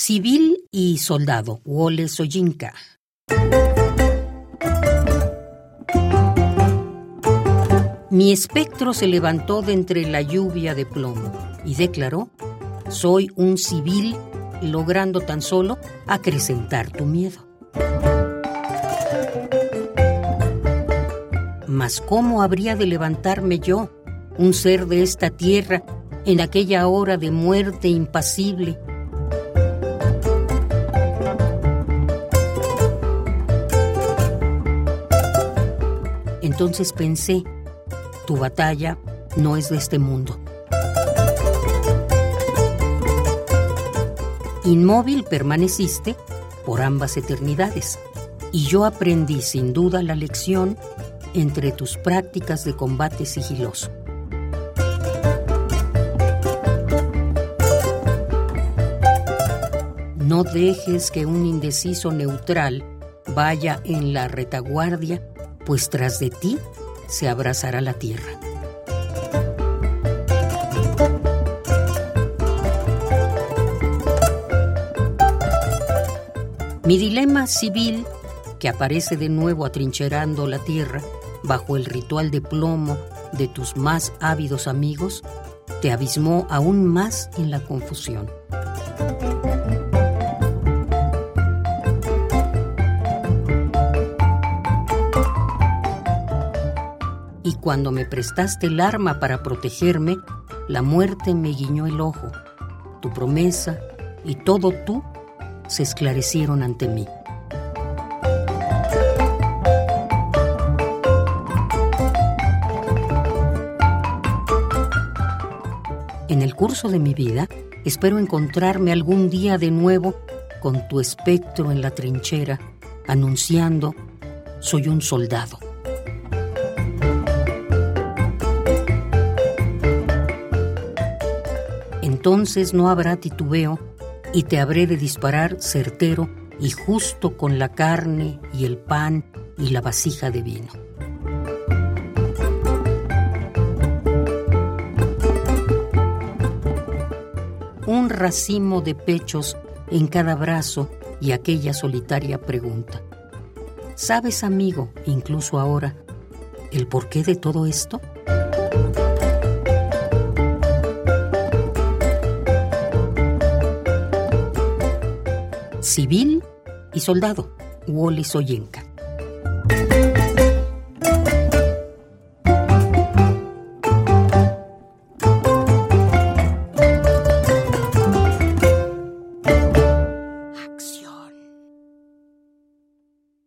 Civil y soldado, Wole Soyinka. Mi espectro se levantó de entre la lluvia de plomo y declaró, soy un civil logrando tan solo acrecentar tu miedo. Mas ¿cómo habría de levantarme yo, un ser de esta tierra, en aquella hora de muerte impasible? Entonces pensé, tu batalla no es de este mundo. Inmóvil permaneciste por ambas eternidades y yo aprendí sin duda la lección entre tus prácticas de combate sigiloso. No dejes que un indeciso neutral vaya en la retaguardia, pues tras de ti se abrazará la tierra. Mi dilema civil, que aparece de nuevo atrincherando la tierra bajo el ritual de plomo de tus más ávidos amigos, te abismó aún más en la confusión. Cuando me prestaste el arma para protegerme, la muerte me guiñó el ojo. Tu promesa y todo tú se esclarecieron ante mí. En el curso de mi vida, espero encontrarme algún día de nuevo con tu espectro en la trinchera, anunciando, soy un soldado. Entonces no habrá titubeo y te habré de disparar certero y justo con la carne y el pan y la vasija de vino. Un racimo de pechos en cada brazo y aquella solitaria pregunta. ¿Sabes, amigo, incluso ahora, el porqué de todo esto? Civil y soldado, Wally Soyenka.